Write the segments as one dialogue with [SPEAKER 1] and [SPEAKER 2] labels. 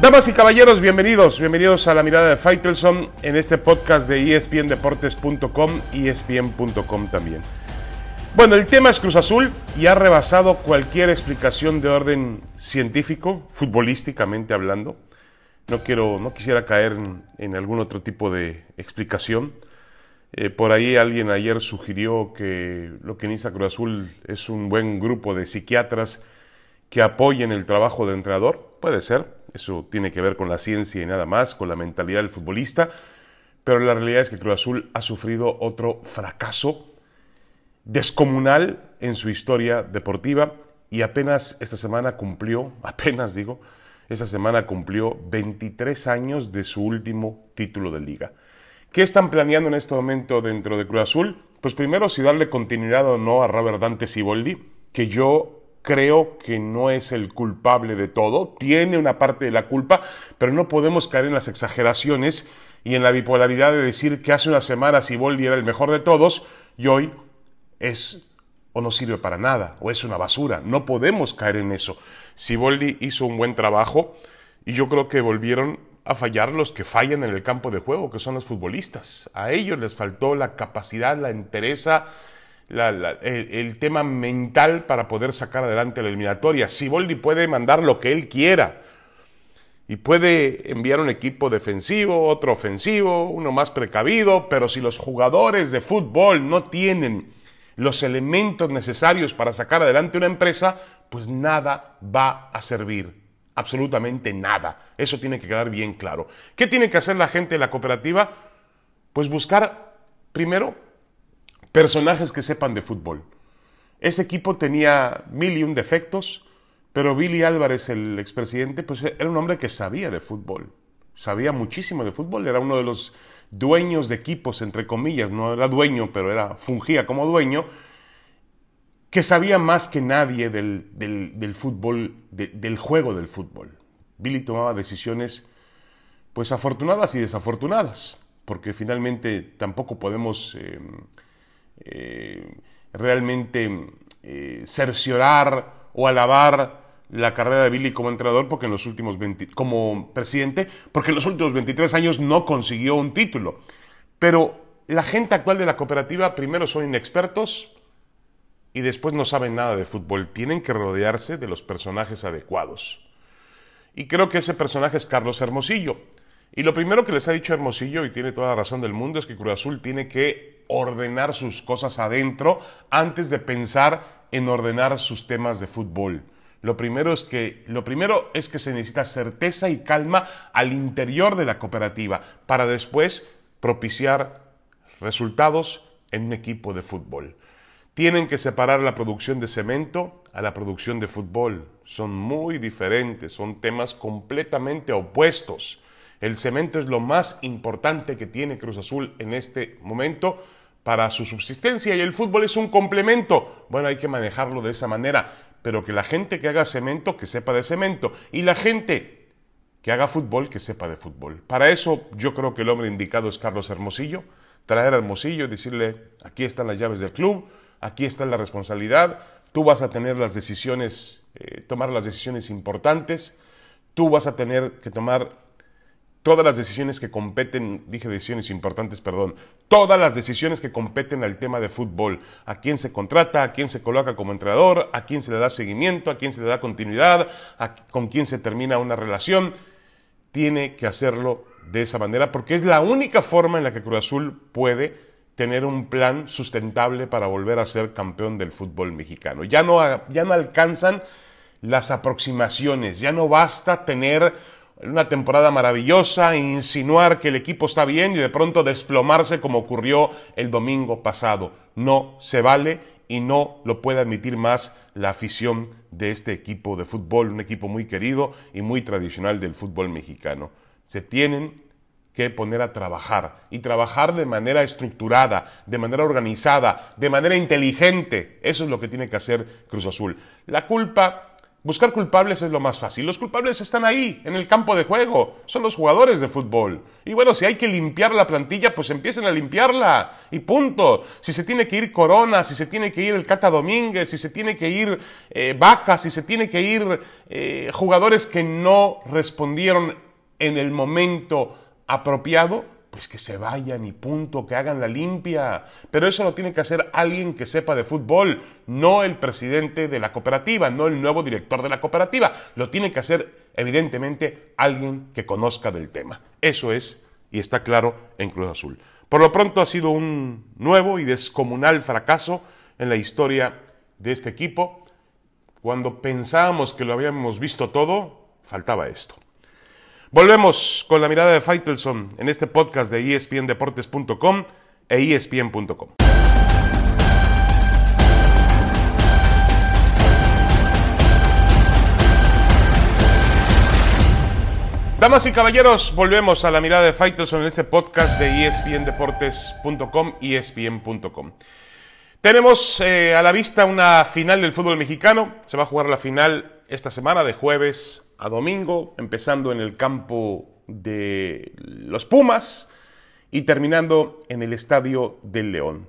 [SPEAKER 1] Damas y caballeros, bienvenidos, bienvenidos a la mirada de Faitelson en este podcast de espndeportes.com y espn.com también. Bueno, el tema es Cruz Azul y ha rebasado cualquier explicación de orden científico, futbolísticamente hablando. No quiero, no quisiera caer en, algún otro tipo de explicación. Eh, por ahí alguien ayer sugirió que lo que necesita Cruz Azul es un buen grupo de psiquiatras que apoyen el trabajo del entrenador. Puede ser, eso tiene que ver con la ciencia y nada más, con la mentalidad del futbolista, pero la realidad es que Cruz Azul ha sufrido otro fracaso descomunal en su historia deportiva y apenas esta semana cumplió, apenas digo, esta semana cumplió 23 años de su último título de liga. ¿Qué están planeando en este momento dentro de Cruz Azul? Pues primero si darle continuidad o no a Robert Dante Siboldi, que yo creo que no es el culpable de todo, tiene una parte de la culpa, pero no podemos caer en las exageraciones y en la bipolaridad de decir que hace unas semanas Siboldi era el mejor de todos y hoy es o no sirve para nada o es una basura. No podemos caer en eso. Siboldi hizo un buen trabajo y yo creo que volvieron a fallar los que fallan en el campo de juego, que son los futbolistas. A ellos les faltó la capacidad, la entereza, el, tema mental para poder sacar adelante la eliminatoria. Siboldi puede mandar lo que él quiera y puede enviar un equipo defensivo, otro ofensivo, uno más precavido, pero si los jugadores de fútbol no tienen los elementos necesarios para sacar adelante una empresa, pues nada va a servir. Absolutamente nada. Eso tiene que quedar bien claro. ¿Qué tiene que hacer la gente de la cooperativa? Pues buscar primero personajes que sepan de fútbol. Ese equipo tenía mil y un defectos, pero Billy Álvarez, el expresidente, pues era un hombre que sabía de fútbol. Sabía muchísimo de fútbol, era uno de los dueños de equipos, entre comillas, no era dueño, pero era, fungía como dueño, que sabía más que nadie del, fútbol, del juego del fútbol. Billy tomaba decisiones, pues afortunadas y desafortunadas, porque finalmente tampoco podemos em, eh, realmente eh, cerciorar o alabar la carrera de Billy como entrenador porque en los últimos como presidente, porque en los últimos 23 años no consiguió un título. Pero la gente actual de la cooperativa primero son inexpertos y después no saben nada de fútbol. Tienen que rodearse de los personajes adecuados. Y creo que ese personaje es Carlos Hermosillo. Y lo primero que les ha dicho Hermosillo, y tiene toda la razón del mundo, es que Cruz Azul tiene que ordenar sus cosas adentro antes de pensar en ordenar sus temas de fútbol. Lo primero es que, lo primero es que se necesita certeza y calma al interior de la cooperativa para después propiciar resultados en un equipo de fútbol. Tienen que separar la producción de cemento a la producción de fútbol. Son muy diferentes, son temas completamente opuestos. El cemento es lo más importante que tiene Cruz Azul en este momento para su subsistencia y el fútbol es un complemento. Bueno, hay que manejarlo de esa manera, pero que la gente que haga cemento, que sepa de cemento, y la gente que haga fútbol, que sepa de fútbol. Para eso yo creo que el hombre indicado es Carlos Hermosillo, traer a Hermosillo y decirle, aquí están las llaves del club, aquí está la responsabilidad, tú vas a tener las decisiones, eh, tomar las decisiones importantes, tú vas a tener que tomar todas las decisiones que competen, dije decisiones importantes, perdón, todas las decisiones que competen al tema de fútbol, a quién se contrata, a quién se coloca como entrenador, a quién se le da seguimiento, a quién se le da continuidad, con quién se termina una relación, tiene que hacerlo de esa manera porque es la única forma en la que Cruz Azul puede tener un plan sustentable para volver a ser campeón del fútbol mexicano. Ya no, ya no alcanzan las aproximaciones, ya no basta tener una temporada maravillosa, insinuar que el equipo está bien y de pronto desplomarse como ocurrió el domingo pasado. No se vale y no lo puede admitir más la afición de este equipo de fútbol, un equipo muy querido y muy tradicional del fútbol mexicano. Se tienen que poner a trabajar y trabajar de manera estructurada, de manera organizada, de manera inteligente. Eso es lo que tiene que hacer Cruz Azul. La culpa Buscar culpables es lo más fácil. Los culpables están ahí, en el campo de juego. Son los jugadores de fútbol. Y bueno, si hay que limpiar la plantilla, pues empiecen a limpiarla. Y punto. Si se tiene que ir Corona, si se tiene que ir el Cata Domínguez, si se tiene que ir eh, Vaca, si se tiene que ir eh, jugadores que no respondieron en el momento apropiado, pues que se vayan y punto, que hagan la limpia. Pero eso lo tiene que hacer alguien que sepa de fútbol, no el presidente de la cooperativa, no el nuevo director de la cooperativa. Lo tiene que hacer, evidentemente, alguien que conozca del tema. Eso es, y está claro, en Cruz Azul. Por lo pronto ha sido un nuevo y descomunal fracaso en la historia de este equipo. Cuando pensábamos que lo habíamos visto todo, faltaba esto. Volvemos con la mirada de Faitelson en este podcast de espndeportes.com e espn.com. Damas y caballeros, volvemos a la mirada de Faitelson en este podcast de espndeportes.com y espn.com. Tenemos eh, a la vista una final del fútbol mexicano. Se va a jugar la final esta semana de jueves a domingo, empezando en el campo de los Pumas y terminando en el Estadio del León.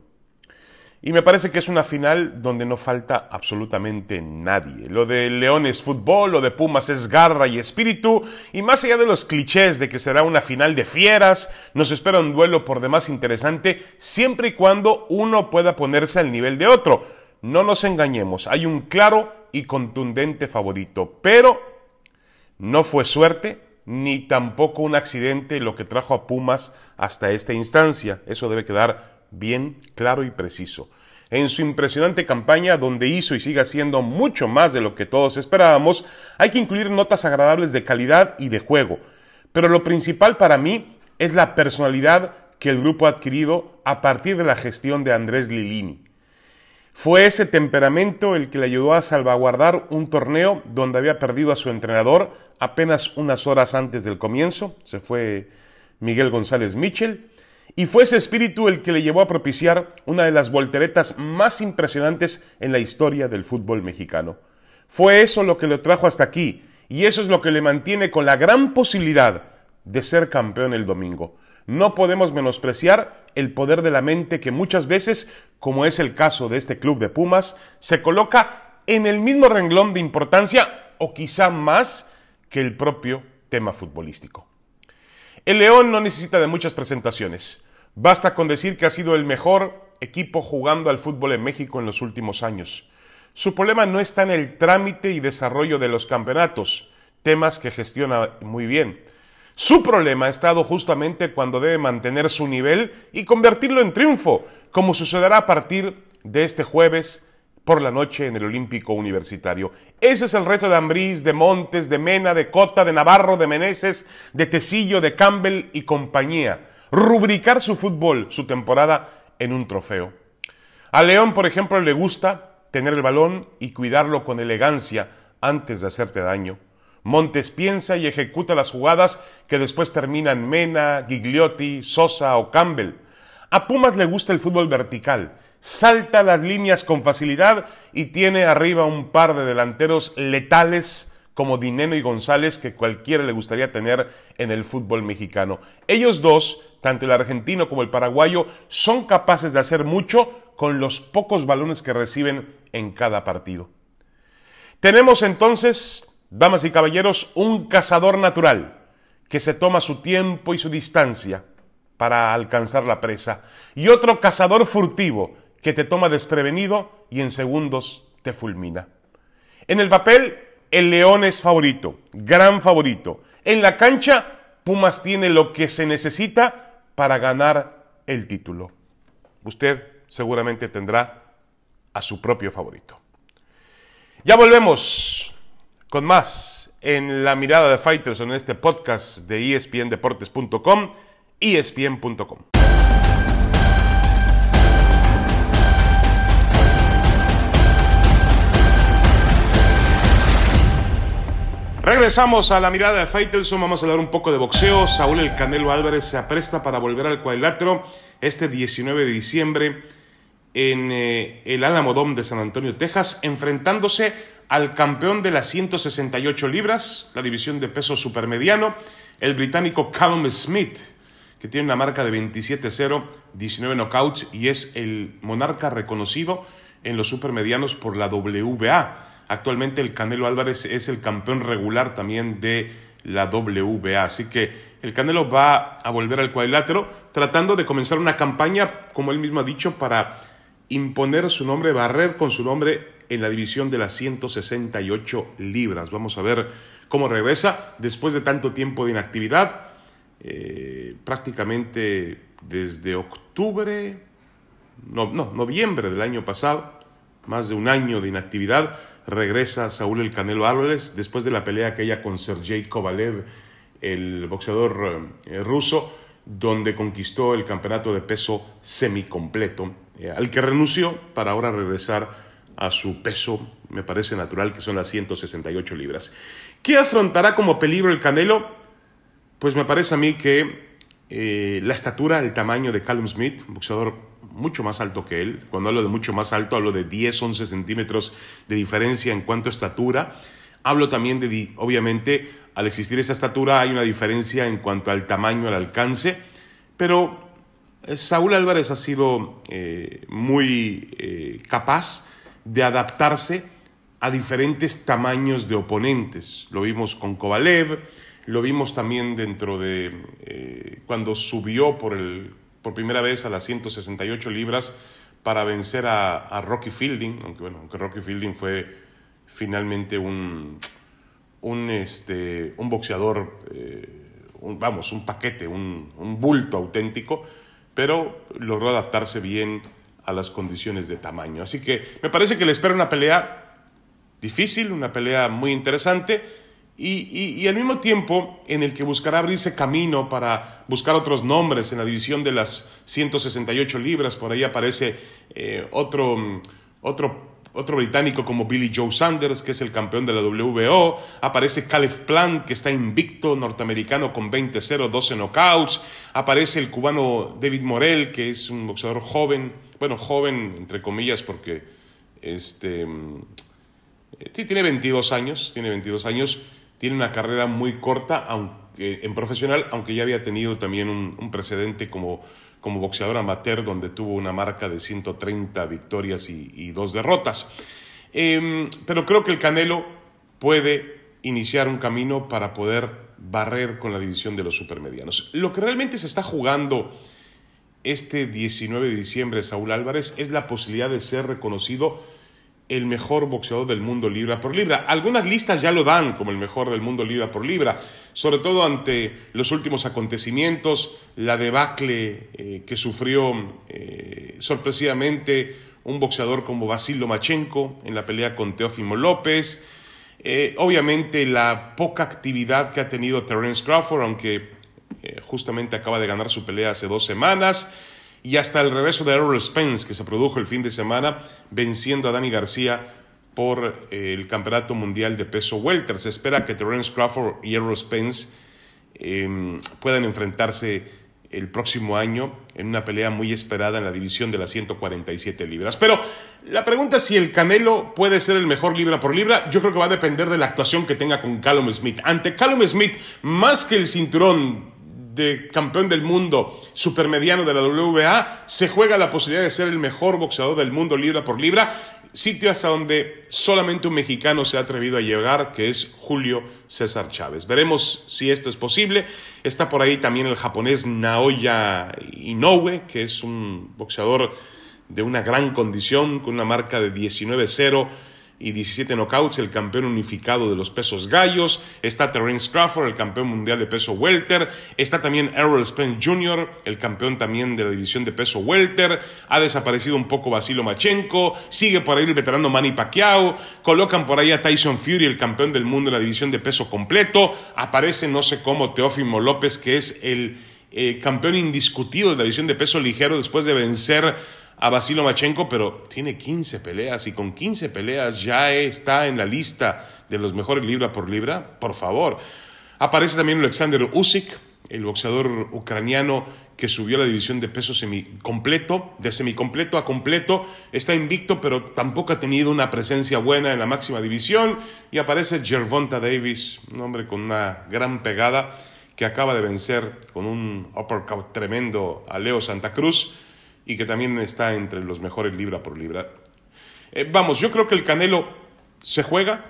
[SPEAKER 1] Y me parece que es una final donde no falta absolutamente nadie. Lo de León es fútbol, lo de Pumas es garra y espíritu, y más allá de los clichés de que será una final de fieras, nos espera un duelo por demás interesante, siempre y cuando uno pueda ponerse al nivel de otro. No nos engañemos, hay un claro y contundente favorito, pero no fue suerte ni tampoco un accidente lo que trajo a Pumas hasta esta instancia. Eso debe quedar bien claro y preciso. En su impresionante campaña, donde hizo y sigue haciendo mucho más de lo que todos esperábamos, hay que incluir notas agradables de calidad y de juego. Pero lo principal para mí es la personalidad que el grupo ha adquirido a partir de la gestión de Andrés Lilini. Fue ese temperamento el que le ayudó a salvaguardar un torneo donde había perdido a su entrenador apenas unas horas antes del comienzo, se fue Miguel González Mitchell, y fue ese espíritu el que le llevó a propiciar una de las volteretas más impresionantes en la historia del fútbol mexicano. Fue eso lo que lo trajo hasta aquí, y eso es lo que le mantiene con la gran posibilidad de ser campeón el domingo. No podemos menospreciar el poder de la mente que muchas veces, como es el caso de este club de Pumas, se coloca en el mismo renglón de importancia o quizá más que el propio tema futbolístico. El León no necesita de muchas presentaciones. Basta con decir que ha sido el mejor equipo jugando al fútbol en México en los últimos años. Su problema no está en el trámite y desarrollo de los campeonatos, temas que gestiona muy bien, su problema ha estado justamente cuando debe mantener su nivel y convertirlo en triunfo, como sucederá a partir de este jueves por la noche en el Olímpico Universitario. Ese es el reto de Ambrís, de Montes, de Mena, de Cota, de Navarro, de Meneses, de Tecillo, de Campbell y compañía. Rubricar su fútbol, su temporada, en un trofeo. A León, por ejemplo, le gusta tener el balón y cuidarlo con elegancia antes de hacerte daño. Montes piensa y ejecuta las jugadas que después terminan Mena, Gigliotti, Sosa o Campbell. A Pumas le gusta el fútbol vertical, salta las líneas con facilidad y tiene arriba un par de delanteros letales como Dineno y González que cualquiera le gustaría tener en el fútbol mexicano. Ellos dos, tanto el argentino como el paraguayo, son capaces de hacer mucho con los pocos balones que reciben en cada partido. Tenemos entonces damas y caballeros, un cazador natural que se toma su tiempo y su distancia para alcanzar la presa, y otro cazador furtivo que te toma desprevenido y en segundos te fulmina. En el papel, el león es favorito, gran favorito. En la cancha, Pumas tiene lo que se necesita para ganar el título. Usted seguramente tendrá a su propio favorito. Ya volvemos con más en la mirada de Fighters en este podcast de espndeportes.com, espn.com. Regresamos a la mirada de Faitelson, vamos a hablar un poco de boxeo. Saúl El Canelo Álvarez se apresta para volver al cuadrilátero este 19 de diciembre en eh, el Alamo Dome de San Antonio, Texas, enfrentándose al campeón de las 168 libras, la división de peso supermediano, el británico Callum Smith, que tiene una marca de 27-0, 19 knockouts y es el monarca reconocido en los supermedianos por la WBA. Actualmente el Canelo Álvarez es el campeón regular también de la WBA. Así que el Canelo va a volver al cuadrilátero tratando de comenzar una campaña, como él mismo ha dicho, para imponer su nombre, barrer con su nombre en la división de las 168 libras. Vamos a ver cómo regresa después de tanto tiempo de inactividad, eh, prácticamente desde octubre, no, no, noviembre del año pasado, más de un año de inactividad, regresa Saúl El Canelo Álvarez después de la pelea aquella con Sergey Kovalev, el boxeador eh, ruso, donde conquistó el campeonato de peso semicompleto, eh, al que renunció para ahora regresar a su peso, me parece natural, que son las 168 libras. ¿Qué afrontará como peligro el Canelo? Pues me parece a mí que eh, la estatura, el tamaño de Callum Smith, un boxeador mucho más alto que él. Cuando hablo de mucho más alto, hablo de 10, 11 centímetros de diferencia en cuanto a estatura. Hablo también de, obviamente, al existir esa estatura hay una diferencia en cuanto al tamaño, al alcance, pero eh, Saúl Álvarez ha sido eh, muy capaz de adaptarse a diferentes tamaños de oponentes. Lo vimos con Kovalev, lo vimos también dentro de eh, cuando subió por, el, por primera vez a las 168 libras para vencer a, Rocky Fielding, aunque bueno, aunque Rocky Fielding fue finalmente un, un, este, un boxeador, eh, vamos, un paquete, un, un bulto auténtico, pero logró adaptarse bien a las condiciones de tamaño. Así que me parece que le espera una pelea difícil, una pelea muy interesante y, al mismo tiempo en el que buscará abrirse camino para buscar otros nombres en la división de las 168 libras. Por ahí aparece eh, otro, otro, otro británico como Billy Joe Sanders, que es el campeón de la WBO. Aparece Caleb Plant, que está invicto, norteamericano con 20-0, 12 knockouts. Aparece el cubano David Morel, que es un boxeador joven, bueno, joven entre comillas porque este, mm, sí, tiene 22 años, tiene 22 años tiene una carrera muy corta aunque, en profesional, aunque ya había tenido también un, precedente como, como boxeador amateur donde tuvo una marca de 130 victorias y, dos derrotas. Em, pero creo que el Canelo puede iniciar un camino para poder barrer con la división de los supermedianos. Lo que realmente se está jugando este 19 de diciembre, Saúl Álvarez, es la posibilidad de ser reconocido el mejor boxeador del mundo libra por libra. Algunas listas ya lo dan como el mejor del mundo libra por libra, sobre todo ante los últimos acontecimientos, la debacle eh, que sufrió eh, sorpresivamente un boxeador como Basil Lomachenko en la pelea con Teófimo López, eh, obviamente la poca actividad que ha tenido Terence Crawford, aunque justamente acaba de ganar su pelea hace dos semanas, y hasta el regreso de Errol Spence, que se produjo el fin de semana, venciendo a Dani García por eh, el Campeonato Mundial de Peso Welter. Se espera que Terence Crawford y Errol Spence em, puedan enfrentarse el próximo año en una pelea muy esperada en la división de las 147 libras. Pero la pregunta es si el Canelo puede ser el mejor libra por libra, yo creo que va a depender de la actuación que tenga con Callum Smith. Ante Callum Smith, más que el cinturón de campeón del mundo supermediano de la WBA, se juega la posibilidad de ser el mejor boxeador del mundo libra por libra, sitio hasta donde solamente un mexicano se ha atrevido a llegar, que es Julio César Chávez. Veremos si esto es posible. Está por ahí también el japonés Naoya Inoue, que es un boxeador de una gran condición, con una marca de 19-0 y 17 knockouts, el campeón unificado de los pesos gallos. Está Terence Crawford, el campeón mundial de peso welter. Está también Errol Spence Jr., el campeón también de la división de peso welter. Ha desaparecido un poco Basilo Machenko. Sigue por ahí el veterano Manny Pacquiao. Colocan por ahí a Tyson Fury, el campeón del mundo de la división de peso completo. Aparece no sé cómo Teófimo López, que es el eh, campeón indiscutido de la división de peso ligero después de vencer a Basilo Machenko, pero tiene 15 peleas y con 15 peleas ya está en la lista de los mejores libra por libra, por favor. Aparece también Alexander Usyk, el boxeador ucraniano que subió a la división de peso semicompleto, de semicompleto a completo, está invicto, pero tampoco ha tenido una presencia buena en la máxima división. Y aparece Gervonta Davis, un hombre con una gran pegada, que acaba de vencer con un uppercut tremendo a Leo Santa Cruz y que también está entre los mejores libra por libra. Eh, vamos, yo creo que el Canelo se juega,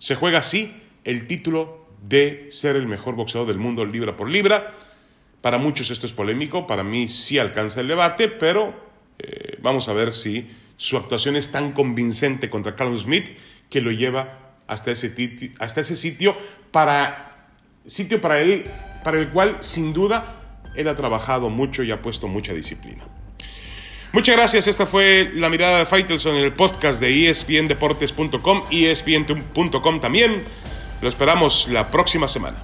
[SPEAKER 1] se juega así el título de ser el mejor boxeador del mundo libra por libra. Para muchos esto es polémico, para mí sí alcanza el debate, pero eh, vamos a ver si su actuación es tan convincente contra Carlos Smith que lo lleva hasta ese, hasta ese sitio, para, sitio para él, para el cual sin duda él ha trabajado mucho y ha puesto mucha disciplina. Muchas gracias, esta fue la mirada de Faitelson en el podcast de espndeportes.com espn.com también. Lo esperamos la próxima semana.